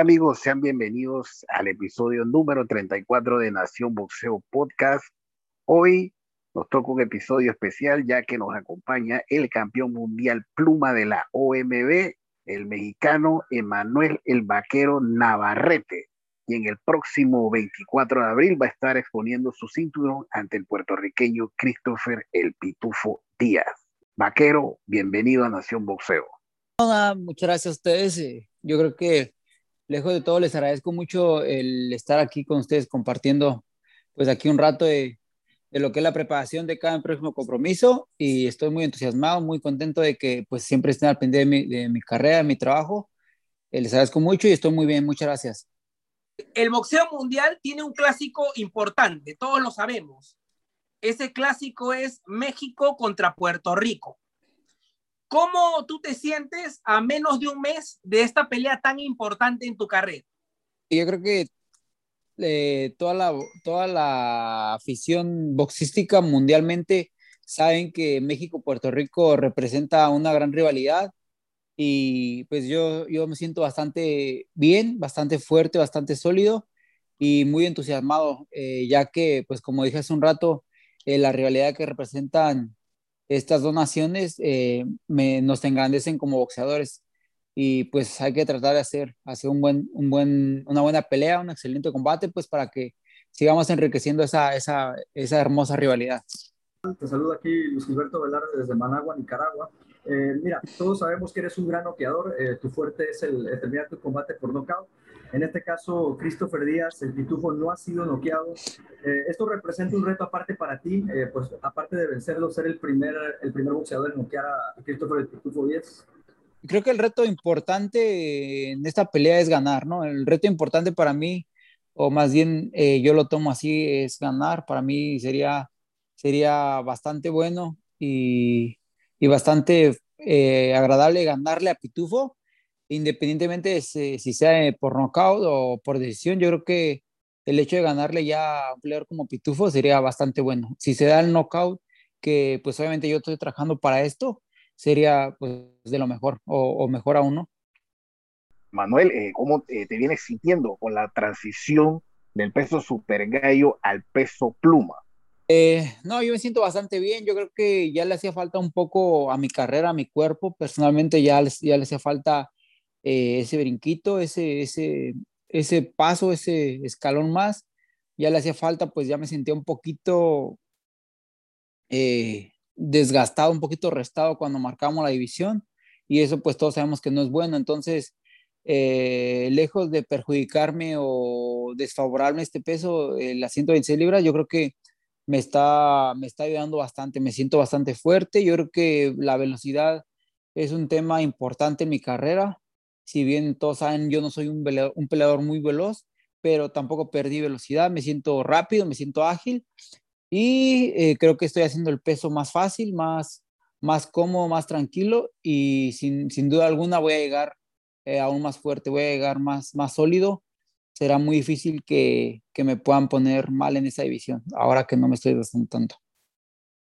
¿Qué tal amigos? Sean bienvenidos al episodio número 34 de Nación Boxeo Podcast. Hoy nos toca un episodio especial ya que nos acompaña el campeón mundial pluma de la OMB, el mexicano Emanuel el Vaquero Navarrete, y en el próximo 24 de abril va a estar exponiendo su cinturón ante el puertorriqueño Christopher El Pitufo Díaz. Vaquero, bienvenido a Nación Boxeo. Hola, muchas gracias a ustedes. Yo creo que lejos de todo, les agradezco mucho el estar aquí con ustedes compartiendo, pues aquí un rato de, de lo que es la preparación de cada próximo compromiso y estoy muy entusiasmado, muy contento de que pues siempre estén al pendiente de mi, carrera, de mi trabajo. Eh, les agradezco mucho y estoy muy bien, muchas gracias. El boxeo mundial tiene un clásico importante, todos lo sabemos. Ese clásico es México contra Puerto Rico. ¿Cómo tú te sientes a menos de un mes de esta pelea tan importante en tu carrera? Yo creo que eh, toda, la, toda la afición boxística mundialmente saben que México-Puerto Rico representa una gran rivalidad y pues yo, yo me siento bastante bien, bastante fuerte, bastante sólido y muy entusiasmado, eh, ya que pues como dije hace un rato, eh, la rivalidad que representan estas dos naciones eh, me, nos engrandecen como boxeadores y pues hay que tratar de hacer, hacer un buen, un buen, una buena pelea, un excelente combate, pues para que sigamos enriqueciendo esa, esa, esa hermosa rivalidad. Te saludo aquí Luis Gilberto Velarde desde Managua, Nicaragua. Eh, mira, todos sabemos que eres un gran noqueador, eh, tu fuerte es el, el terminar tu combate por nocaut. En este caso, Christopher Díaz, el pitufo, no ha sido noqueado. Eh, esto representa un reto aparte para ti, eh, pues aparte de vencerlo, ser el primer, el primer boxeador en noquear a Christopher el pitufo Díaz. Creo que el reto importante en esta pelea es ganar, ¿no? El reto importante para mí, o más bien eh, yo lo tomo así, es ganar. Para mí sería, sería bastante bueno y, y bastante agradable ganarle a Pitufo independientemente de si, sea por knockout o por decisión, yo creo que el hecho de ganarle ya a un peleador como Pitufo sería bastante bueno. Si se da el knockout, que pues obviamente yo estoy trabajando para esto, sería pues de lo mejor o, mejor aún, ¿no? Manuel, eh, ¿cómo te vienes sintiendo con la transición del peso super gallo al peso pluma? Eh, no, yo me siento bastante bien. Yo creo que ya le hacía falta un poco a mi carrera, a mi cuerpo. Personalmente ya, ya le hacía falta eh, ese brinquito, ese, ese, ese paso, ese escalón más. Ya le hacía falta, pues ya me sentía un poquito eh, desgastado, un poquito restado cuando marcamos la división y eso pues todos sabemos que no es bueno. Entonces, eh, lejos de perjudicarme o desfavorarme este peso, las 126 libras, yo creo que me está, me está ayudando bastante, me siento bastante fuerte. Yo creo que la velocidad es un tema importante en mi carrera. Si bien todos saben, yo no soy un peleador, un peleador muy veloz, pero tampoco perdí velocidad, me siento rápido, me siento ágil y eh, creo que estoy haciendo el peso más fácil, más, más cómodo, más tranquilo y sin, sin duda alguna voy a llegar eh, aún más fuerte, voy a llegar más, más sólido. Será muy difícil que, que me puedan poner mal en esa división, ahora que no me estoy tanto.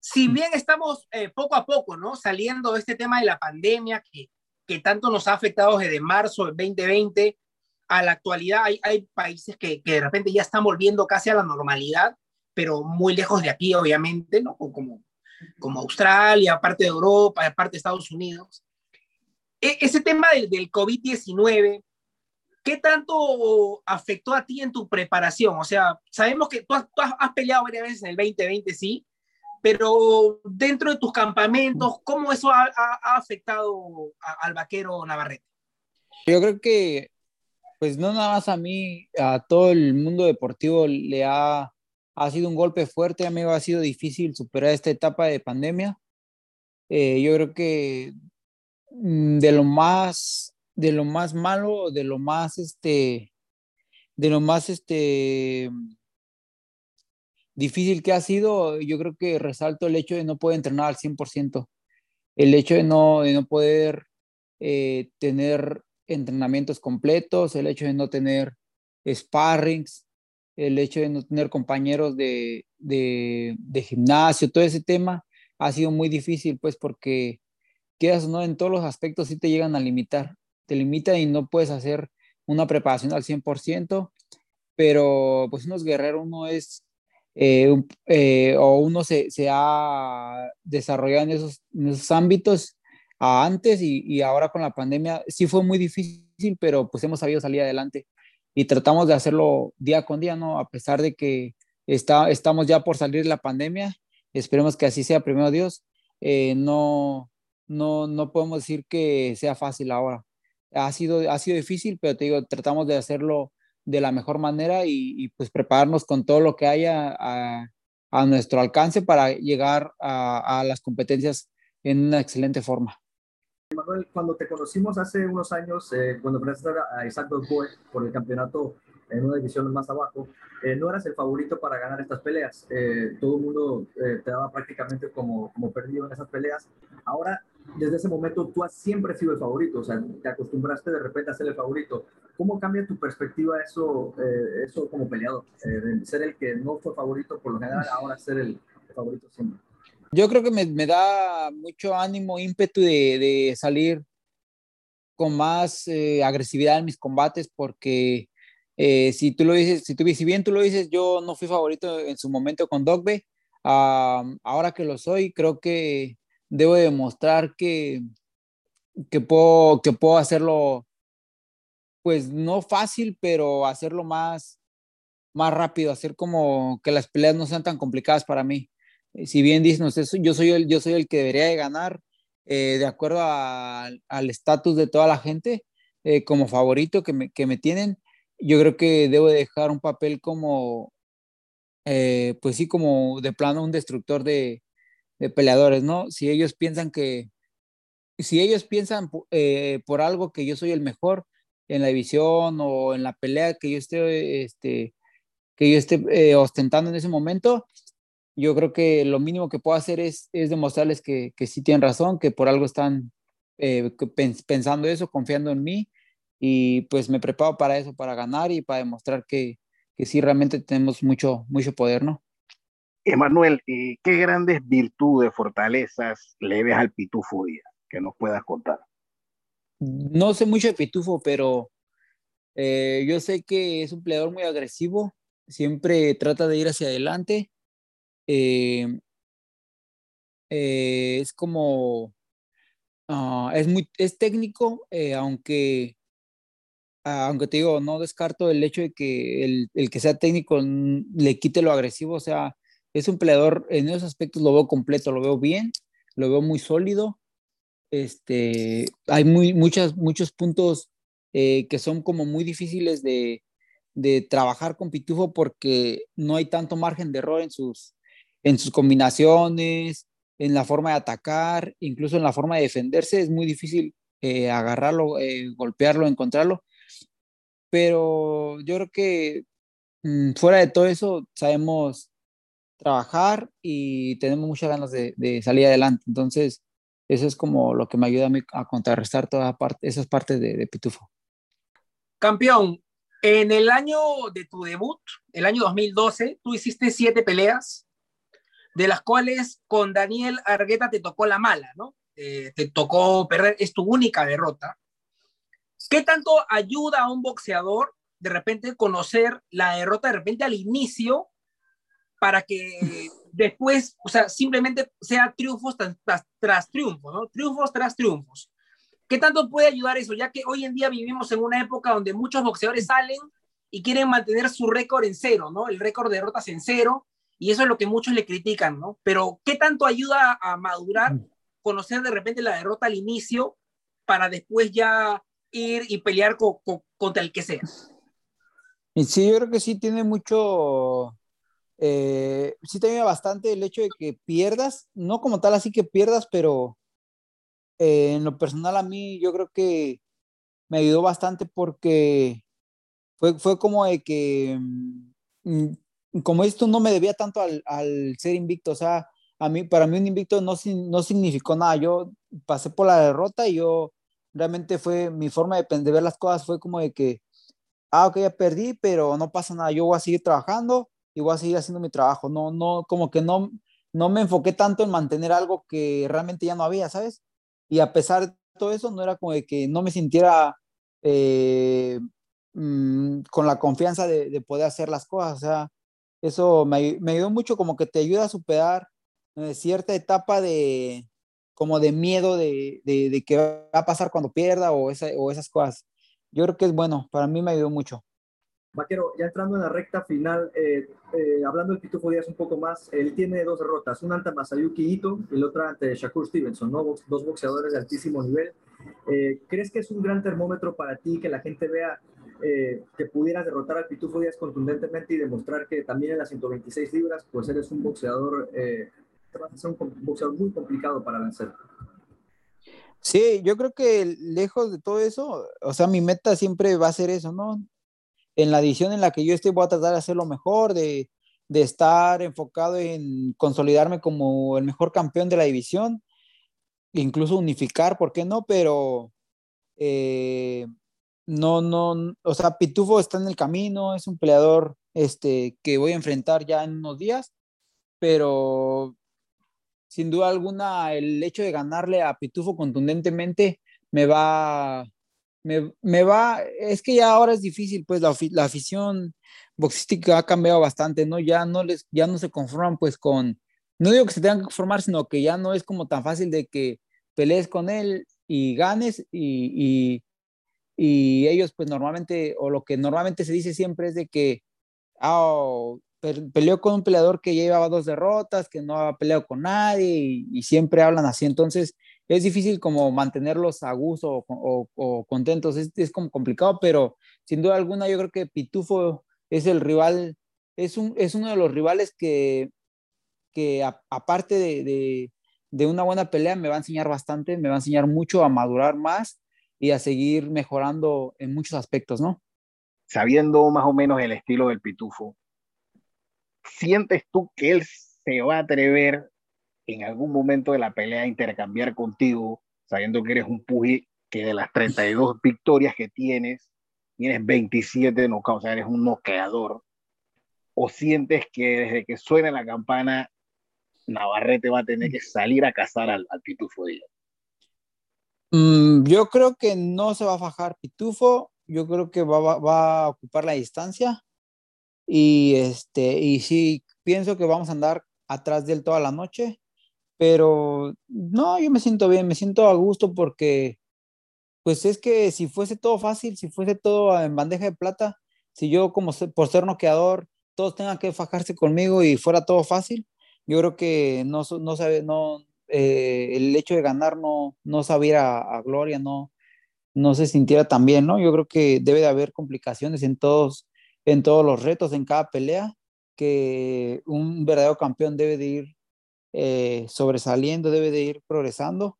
Si bien estamos eh, poco a poco, ¿no? Saliendo este tema de la pandemia que que tanto nos ha afectado desde marzo del 2020 a la actualidad. Hay, hay países que, que, de repente ya están volviendo casi a la normalidad, pero muy lejos de aquí, obviamente, ¿no? Como, como Australia, parte de Europa, parte de Estados Unidos. E, ese tema del, del COVID-19, ¿qué tanto afectó a ti en tu preparación? O sea, sabemos que tú has, tú has peleado varias veces en el 2020, sí, pero dentro de tus campamentos, ¿cómo eso ha, ha, afectado a, al vaquero Navarrete? Yo creo que, pues no nada más a mí, a todo el mundo deportivo le ha, ha sido un golpe fuerte, a mí ha sido difícil superar esta etapa de pandemia. Eh, yo creo que mm, de lo más, de lo más malo, de lo más, este, de lo más, este, difícil que ha sido, yo creo que resalto el hecho de no poder entrenar al 100%, el hecho de no, de no poder eh, tener entrenamientos completos, el hecho de no tener sparrings, el hecho de no tener compañeros de, de, de gimnasio, todo ese tema ha sido muy difícil, pues porque quedas no en todos los aspectos sí te llegan a limitar, te limitan y no puedes hacer una preparación al 100%, pero pues uno es guerrero, uno es, eh, eh, o uno se, se, ha desarrollado en esos, en esos ámbitos antes y, y, ahora con la pandemia sí fue muy difícil, pero pues hemos sabido salir adelante y tratamos de hacerlo día con día, ¿no? A pesar de que está, estamos ya por salir de la pandemia, esperemos que así sea, primero Dios, eh, no, no, no podemos decir que sea fácil ahora. Ha sido, ha sido difícil, pero te digo, tratamos de hacerlo de la mejor manera y, pues prepararnos con todo lo que haya a, nuestro alcance para llegar a, las competencias en una excelente forma. Manuel, cuando te conocimos hace unos años, eh, cuando presentaste a Isaac Boy por el campeonato en una división más abajo, eh, no eras el favorito para ganar estas peleas. Eh, todo el mundo te daba prácticamente como, como perdido en esas peleas. Ahora, desde ese momento, tú has siempre sido el favorito, o sea, te acostumbraste de repente a ser el favorito. ¿Cómo cambia tu perspectiva eso, eh, eso como peleador? de ser el que no fue favorito por lo general, ahora ser el favorito siempre. Yo creo que me, me da mucho ánimo, ímpetu de, de salir con más eh, agresividad en mis combates porque eh, si tú lo dices, si, tú, si bien tú lo dices, yo no fui favorito en su momento con Dogbe, uh, ahora que lo soy, creo que debo demostrar que, que, puedo, que puedo hacerlo, pues no fácil, pero hacerlo más, más rápido, hacer como que las peleas no sean tan complicadas para mí. Si bien dicen yo soy el, yo soy el que debería de ganar, eh, de acuerdo al estatus de toda la gente, eh, como favorito que me, que me, tienen, yo creo que debo dejar un papel como, eh, pues sí, como de plano un destructor de, de, peleadores, ¿no? Si ellos piensan que, si ellos piensan por algo que yo soy el mejor en la división o en la pelea que yo esté, este, que yo esté ostentando en ese momento, yo creo que lo mínimo que puedo hacer es, es demostrarles que, que, sí tienen razón, que por algo están eh, pensando eso, confiando en mí y pues me preparo para eso, para ganar y para demostrar que, que sí realmente tenemos mucho, mucho poder, ¿no? Emanuel, eh, ¿qué grandes virtudes, fortalezas le ves al Pitufo Díaz que nos puedas contar? No sé mucho de Pitufo, pero eh, yo sé que es un peleador muy agresivo, siempre trata de ir hacia adelante eh, es como, uh, es muy, es técnico, aunque, aunque te digo, no descarto el hecho de que el, el, que sea técnico le quite lo agresivo, o sea, es un peleador, en esos aspectos lo veo completo, lo veo bien, lo veo muy sólido, este, hay muy, muchas, muchos puntos eh, que son como muy difíciles de, de trabajar con Pitufo porque no hay tanto margen de error en sus, en sus combinaciones, en la forma de atacar, incluso en la forma de defenderse, es muy difícil eh, agarrarlo, eh, golpearlo, encontrarlo. Pero yo creo que mmm, fuera de todo eso, sabemos trabajar y tenemos muchas ganas de, de, salir adelante. Entonces, eso es como lo que me ayuda a, mí a contrarrestar todas esas partes de, de Pitufo. Campeón, en el año de tu debut, el año 2012, tú hiciste siete peleas, de las cuales con Daniel Argueta te tocó la mala, ¿no? Eh, te tocó perder, es tu única derrota. ¿Qué tanto ayuda a un boxeador de repente conocer la derrota de repente al inicio para que después, o sea, simplemente sea triunfos tras, tras, tras triunfos, ¿no? Triunfos tras triunfos. ¿Qué tanto puede ayudar eso? Ya que hoy en día vivimos en una época donde muchos boxeadores salen y quieren mantener su récord en cero, ¿no? El récord de derrotas en cero y eso es lo que muchos le critican, ¿no? Pero ¿qué tanto ayuda a madurar conocer de repente la derrota al inicio para después ya ir y pelear con, con, contra el que sea? Sí, yo creo que sí tiene mucho, eh, sí te ayuda bastante el hecho de que pierdas, no como tal así que pierdas, pero eh, en lo personal a mí yo creo que me ayudó bastante porque fue, fue como de que mm, como esto no me debía tanto al, ser invicto, o sea, a mí, para mí un invicto no, no significó nada, yo pasé por la derrota y yo realmente fue, mi forma de, de ver las cosas fue como de que, ah, ok, ya perdí, pero no pasa nada, yo voy a seguir trabajando y voy a seguir haciendo mi trabajo, no, no, como que no, no me enfoqué tanto en mantener algo que realmente ya no había, ¿sabes? Y a pesar de todo eso, no era como de que no me sintiera eh, mm, con la confianza de, poder hacer las cosas. O sea, eso me, me ayudó mucho, como que te ayuda a superar eh, cierta etapa de como de miedo de, de, de, qué va a pasar cuando pierda o, esa, o esas cosas. Yo creo que es bueno, para mí me ayudó mucho. Vaquero, ya entrando en la recta final, eh, eh, hablando del Pitufo Díaz un poco más, él tiene dos derrotas, una ante Masayuki Ito y la otra ante Shakur Stevenson, ¿no? dos boxeadores de altísimo nivel. Eh, ¿Crees que es un gran termómetro para ti que la gente vea que pudieras derrotar al Pitufo Díaz contundentemente y demostrar que también en las 126 libras, pues eres un boxeador, vas a ser un boxeador muy complicado para vencer? Sí, yo creo que lejos de todo eso, o sea, mi meta siempre va a ser eso, ¿no? En la edición en la que yo estoy voy a tratar de hacer lo mejor, de, de estar enfocado en consolidarme como el mejor campeón de la división, incluso unificar, ¿por qué no? Pero eh, no, no, o sea, Pitufo está en el camino, es un peleador este, que voy a enfrentar ya en unos días, pero sin duda alguna el hecho de ganarle a Pitufo contundentemente me va, me, va, es que ya ahora es difícil, pues la, afición boxística ha cambiado bastante, ¿no? Ya no les, ya no se conforman pues con, no digo que se tengan que conformar, sino que ya no es como tan fácil de que pelees con él y ganes y, y, ellos pues normalmente, o lo que normalmente se dice siempre es de que, ah, peleó con un peleador que llevaba dos derrotas, que no ha peleado con nadie y siempre hablan así, entonces es difícil como mantenerlos a gusto o, contentos, es, como complicado, pero sin duda alguna yo creo que Pitufo es el rival, es, un, es uno de los rivales que, que aparte de, de, una buena pelea me va a enseñar bastante, me va a enseñar mucho a madurar más y a seguir mejorando en muchos aspectos, ¿no? Sabiendo más o menos el estilo del Pitufo, ¿sientes tú que él se va a atrever en algún momento de la pelea intercambiar contigo, sabiendo que eres un puji que de las 32 victorias que tienes, tienes 27 knockouts, o sea, eres un noqueador, o sientes que desde que suene la campana, Navarrete va a tener que salir a cazar al, Pitufo Díaz? Mm, yo creo que no se va a fajar Pitufo, yo creo que va, va, a ocupar la distancia. Y, este, y sí, pienso que vamos a andar atrás de él toda la noche pero no, yo me siento bien, me siento a gusto porque, pues es que si fuese todo fácil, si fuese todo en bandeja de plata, si yo como por ser noqueador, todos tengan que fajarse conmigo y fuera todo fácil, yo creo que no, no sabe, no, eh, el hecho de ganar no, no sabiera a, gloria, no, no se sintiera tan bien, ¿no? Yo creo que debe de haber complicaciones en todos, en todos los retos, en cada pelea, que un verdadero campeón debe de ir eh, sobresaliendo, debe de ir progresando.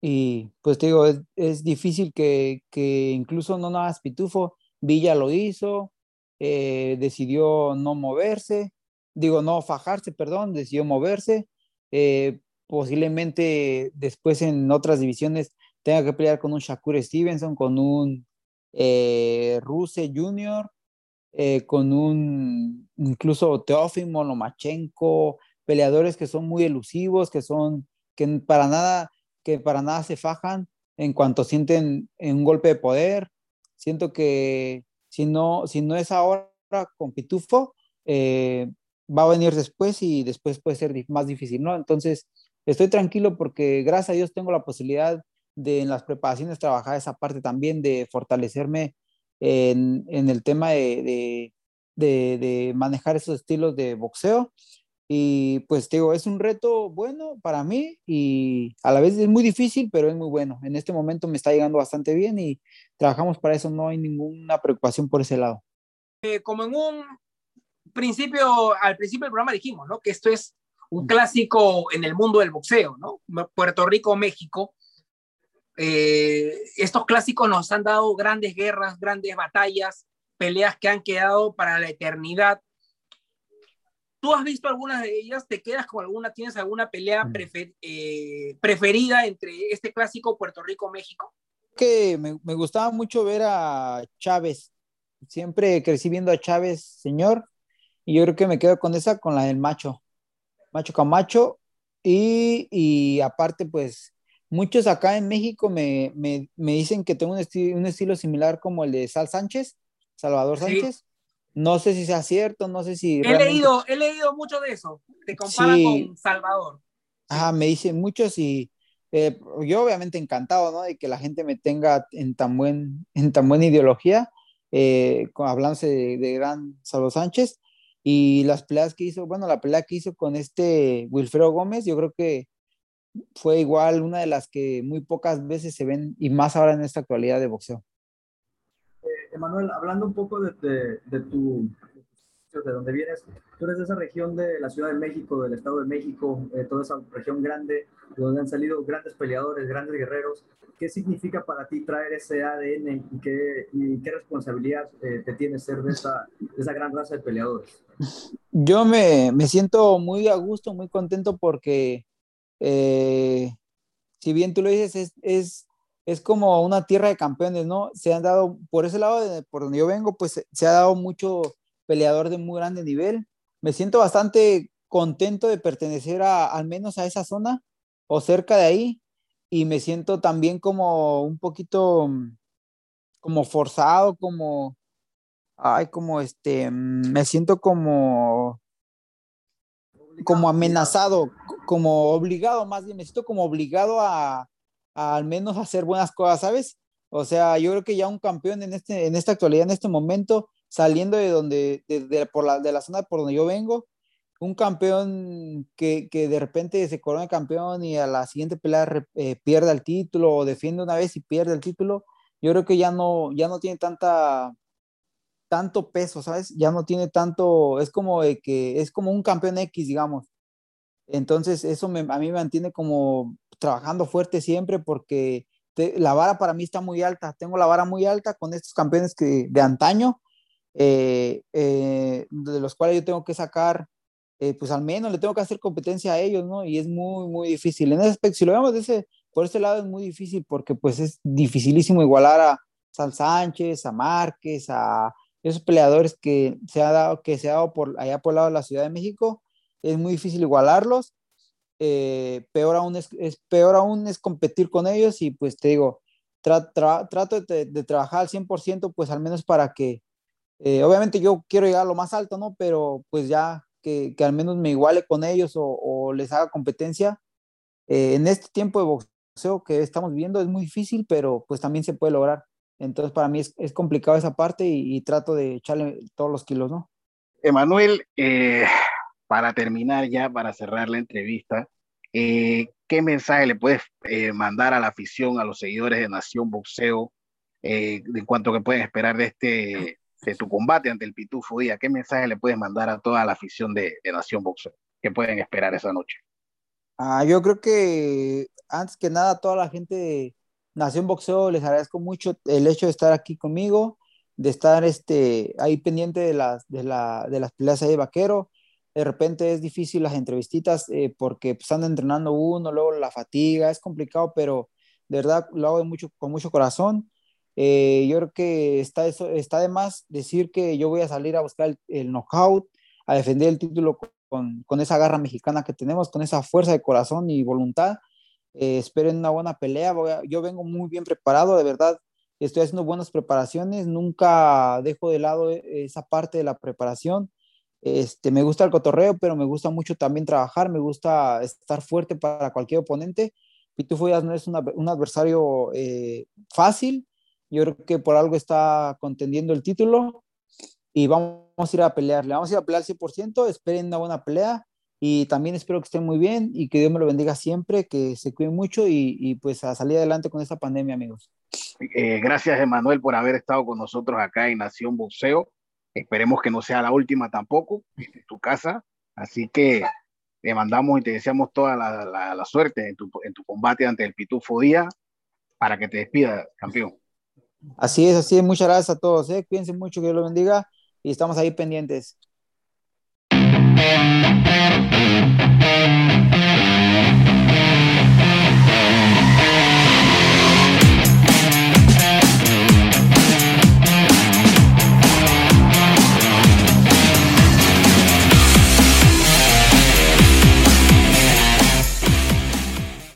Y pues te digo, es, difícil que, que, incluso no nada más Pitufo, Villa lo hizo, eh, decidió no moverse, digo, no fajarse, perdón, decidió moverse. Eh, posiblemente después en otras divisiones tenga que pelear con un Shakur Stevenson, con un Ruse Jr., con un incluso Teófimo Lomachenko, peleadores que son muy elusivos, que son, que para nada, que para nada se fajan en cuanto sienten un golpe de poder. Siento que si no, si no es ahora con Pitufo, eh, va a venir después y después puede ser más difícil, ¿no? Entonces, estoy tranquilo porque gracias a Dios tengo la posibilidad de en las preparaciones trabajar esa parte también de fortalecerme en, en el tema de, de, de, manejar esos estilos de boxeo y pues digo, es un reto bueno para mí y a la vez es muy difícil, pero es muy bueno. En este momento me está llegando bastante bien y trabajamos para eso, no hay ninguna preocupación por ese lado. Eh, como en un principio, al principio del programa dijimos, ¿no? Que esto es un clásico en el mundo del boxeo, ¿no? Puerto Rico, México. Eh, estos clásicos nos han dado grandes guerras, grandes batallas, peleas que han quedado para la eternidad ¿Tú has visto algunas de ellas? ¿Te quedas con alguna? ¿Tienes alguna pelea mm. eh, preferida entre este clásico Puerto Rico-México? Que me, me, gustaba mucho ver a Chávez. Siempre crecí viendo a Chávez, señor, y yo creo que me quedo con esa, con la del macho. Macho Camacho. Y, y aparte, pues, muchos acá en México me, me, me dicen que tengo un, un, estilo similar como el de Sal Sánchez, Salvador Sánchez. No sé si sea cierto, no sé si... He, leído, he leído mucho de eso, te comparan con Salvador. Ajá, me dicen muchos y eh, yo obviamente encantado, ¿no? De que la gente me tenga en tan, buen, en tan buena ideología, eh, hablándose de, de, gran Salvador Sánchez y las peleas que hizo, bueno, la pelea que hizo con este Wilfredo Gómez, yo creo que fue igual una de las que muy pocas veces se ven y más ahora en esta actualidad de boxeo. Emanuel, hablando un poco de, tu de donde vienes, tú eres de esa región de la Ciudad de México, del Estado de México, eh, toda esa región grande, donde han salido grandes peleadores, grandes guerreros. ¿Qué significa para ti traer ese ADN y qué, qué responsabilidad eh, te tiene ser de esa, esa gran raza de peleadores? Yo me, me siento muy a gusto, muy contento porque, eh, si bien tú lo dices, es, es es como una tierra de campeones, ¿no? Se han dado, por ese lado, de, por donde yo vengo, pues se ha dado mucho peleador de muy grande nivel. Me siento bastante contento de pertenecer a, al menos a esa zona o cerca de ahí y me siento también como un poquito como forzado, como, ay, como este, me siento como, como amenazado, como obligado, más bien, me siento como obligado a, al menos hacer buenas cosas, ¿sabes? O sea, yo creo que ya un campeón en, este, en esta actualidad, en este momento, saliendo de donde, de, por la, de la zona por donde yo vengo, un campeón que, que, de repente se corona campeón y a la siguiente pelea eh, pierde el título o defiende una vez y pierde el título, yo creo que ya no, ya no tiene tanta, tanto peso, ¿sabes? Ya no tiene tanto, es como de que es como un campeón X, digamos. Entonces, eso me, a mí me mantiene como trabajando fuerte siempre porque la vara para mí está muy alta. Tengo la vara muy alta con estos campeones que, de antaño, eh, eh, de los cuales yo tengo que sacar, eh, pues al menos le tengo que hacer competencia a ellos, ¿no? Y es muy, muy difícil. En ese aspecto, si lo vemos de ese, por este lado es muy difícil porque pues es dificilísimo igualar a Sal Sánchez, a Márquez, a esos peleadores que se ha dado, que se ha dado por allá por el lado de la Ciudad de México es muy difícil igualarlos. Eh, peor, aún es, peor aún es competir con ellos y pues te digo, trato de, trabajar al 100%, pues al menos para que, eh, obviamente yo quiero llegar a lo más alto, ¿no? Pero pues ya que, que al menos me iguale con ellos o, les haga competencia. Eh, en este tiempo de boxeo que estamos viviendo es muy difícil, pero pues también se puede lograr. Entonces para mí es, es complicado esa parte y, y, trato de echarle todos los kilos, ¿no? Emanuel, eh, para terminar ya, para cerrar la entrevista, eh, ¿qué mensaje le puedes eh, mandar a la afición, a los seguidores de Nación Boxeo, eh, en cuanto que pueden esperar de este de tu combate ante el Pitufo Día? ¿Qué mensaje le puedes mandar a toda la afición de, Nación Boxeo? ¿Qué pueden esperar esa noche? Ah, yo creo que antes que nada, a toda la gente de Nación Boxeo les agradezco mucho el hecho de estar aquí conmigo, de estar este, ahí pendiente de las, de, la, de las peleas de vaquero de repente es difícil las entrevistitas eh, porque pues, están entrenando uno, luego la fatiga, es complicado, pero de verdad lo hago con mucho corazón. Eh, yo creo que está, eso, está de más decir que yo voy a salir a buscar el, knockout, a defender el título con, con, esa garra mexicana que tenemos, con esa fuerza de corazón y voluntad. Eh, esperen una buena pelea. yo vengo muy bien preparado, de verdad. Estoy haciendo buenas preparaciones, nunca dejo de lado esa parte de la preparación este, me gusta el cotorreo, pero me gusta mucho también trabajar, me gusta estar fuerte para cualquier oponente. Pitufo Díaz no es un adversario eh, fácil, yo creo que por algo está contendiendo el título y vamos a ir a pelearle, vamos a ir a pelear al 100%, esperen una buena pelea y también espero que estén muy bien y que Dios me lo bendiga siempre, que se cuiden mucho y, pues a salir adelante con esta pandemia, amigos. Eh, gracias, Emanuel, por haber estado con nosotros acá en Nación Boxeo. Esperemos que no sea la última tampoco en tu casa. Así que te mandamos y te deseamos toda la, la, suerte en tu, en tu, combate ante el Pitufo Día para que te despida, campeón. Así es, así es. Muchas gracias a todos. ¿eh? Cuídense mucho, que Dios los bendiga y estamos ahí pendientes.